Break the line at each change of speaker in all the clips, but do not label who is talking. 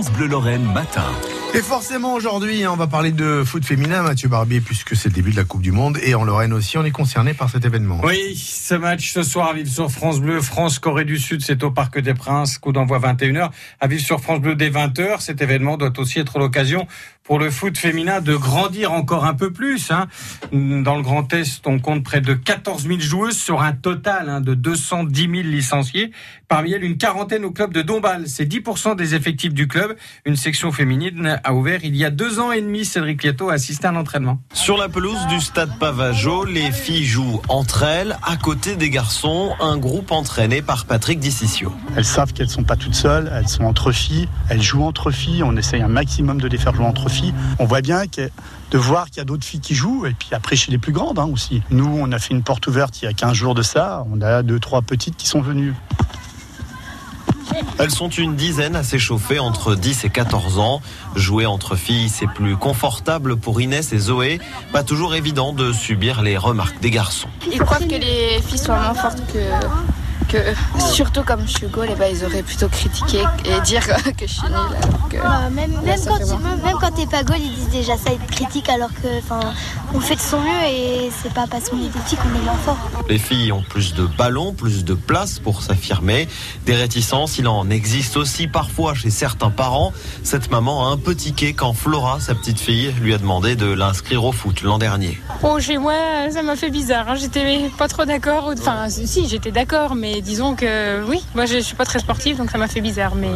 France Bleu Lorraine matin.
Et forcément aujourd'hui, on va parler de foot féminin, Mathieu Barbier, puisque c'est le début de la Coupe du Monde. Et en Lorraine aussi, on est concerné par cet événement.
Oui, ce match ce soir à vivre sur France Bleu, France-Corée du Sud, c'est au Parc des Princes, coup d'envoi 21h. À vivre sur France Bleu dès 20h, cet événement doit aussi être l'occasion pour le foot féminin de grandir encore un peu plus. Hein. Dans le Grand Est, on compte près de 14 000 joueuses sur un total hein, de 210 000 licenciés. Parmi elles, une quarantaine au club de Dombasle. C'est 10% des effectifs du club. Une section féminine a ouvert il y a deux ans et demi. Cédric Lieto a assisté à un entraînement.
Sur la pelouse du stade Pavageau, les filles jouent entre elles, à côté des garçons, un groupe entraîné par Patrick Dicicio.
Elles savent qu'elles ne sont pas toutes seules, elles sont entre filles, elles jouent entre filles, on essaye un maximum de les faire jouer entre filles on voit bien que de voir qu'il y a d'autres filles qui jouent, et puis après chez les plus grandes hein, aussi. Nous, on a fait une porte ouverte il y a 15 jours de ça, on a deux, trois petites qui sont venues.
Elles sont une dizaine à s'échauffer entre 10 et 14 ans. Jouer entre filles, c'est plus confortable pour Inès et Zoé. Pas toujours évident de subir les remarques des garçons.
Ils croient que les filles sont moins fortes que surtout comme je suis goal, ben, ils auraient plutôt critiqué et dire que je suis nulle.
Bah, même, quand t'es pas goal, ils disent déjà ça, ils te critiquent alors que on fait de son mieux et c'est pas parce qu'on est des filles qu'on est moins fort.
Les filles ont plus de ballons, plus de place pour s'affirmer. Des réticences, il en existe aussi parfois chez certains parents. Cette maman a un peu tiqué quand Flora, sa petite fille, lui a demandé de l'inscrire au foot l'an dernier.
Oh, chez moi, ça m'a fait bizarre. Hein. J'étais pas trop d'accord. Enfin, si, j'étais d'accord, mais disons que oui, moi je suis pas très sportive donc ça m'a fait bizarre, mais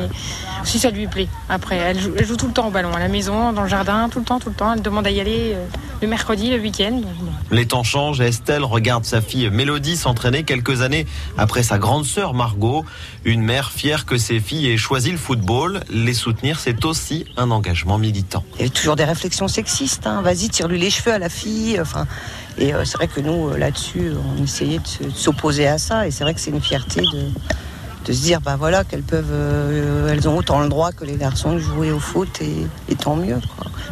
si ça lui plaît. Après, elle joue, tout le temps au ballon, à la maison, dans le jardin, tout le temps, tout le temps. Elle demande à y aller euh, le mercredi, le week-end.
Les temps changent et Estelle regarde sa fille Mélodie s'entraîner quelques années après sa grande sœur Margot. Une mère fière que ses filles aient choisi le football. Les soutenir, c'est aussi un engagement militant.
Il y a toujours des réflexions sexistes. Hein. Vas-y, tire-lui les cheveux à la fille. Enfin, et euh, c'est vrai que nous, euh, là-dessus, on essayait de s'opposer à ça. Et c'est vrai que c'est une fierté de, de se dire, bah voilà, qu'elles peuvent, euh, elles ont autant le droit que les garçons de jouer au foot et, tant mieux.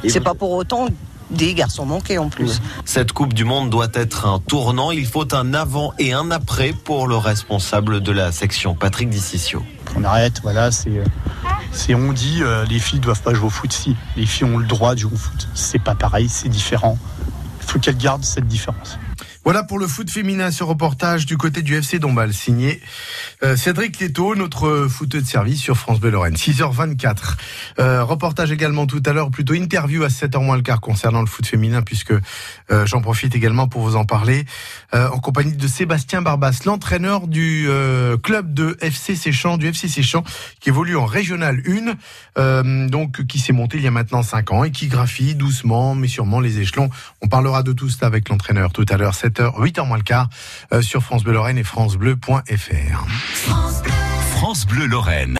C'est pas pour autant des garçons manqués en plus.
Cette Coupe du Monde doit être un tournant. Il faut un avant et un après pour le responsable de la section, Patrick Dicicio.
On arrête, voilà, c'est. C'est on dit les filles doivent pas jouer au foot si les filles ont le droit de jouer au foot. C'est pas pareil, c'est différent faut qu'elle garde cette différence.
Voilà pour le foot féminin, ce reportage du côté du FC Dombal, signé euh, Cédric Leto, notre footeux de service sur France Bleu Lorraine. 6h24. Euh, reportage également tout à l'heure, plutôt interview à 7h moins le quart concernant le foot féminin, puisque euh, j'en profite également pour vous en parler, en compagnie de Sébastien Barbas, l'entraîneur du club de FC Séchamps, du FC Séchamps, qui évolue en Régional 1, donc qui s'est monté il y a maintenant 5 ans et qui graphie doucement, mais sûrement les échelons. On parlera de tout cela avec l'entraîneur tout à l'heure. 7h, 8h moins le quart euh, sur France Bleu Lorraine et francebleu.fr.
France Bleu Lorraine.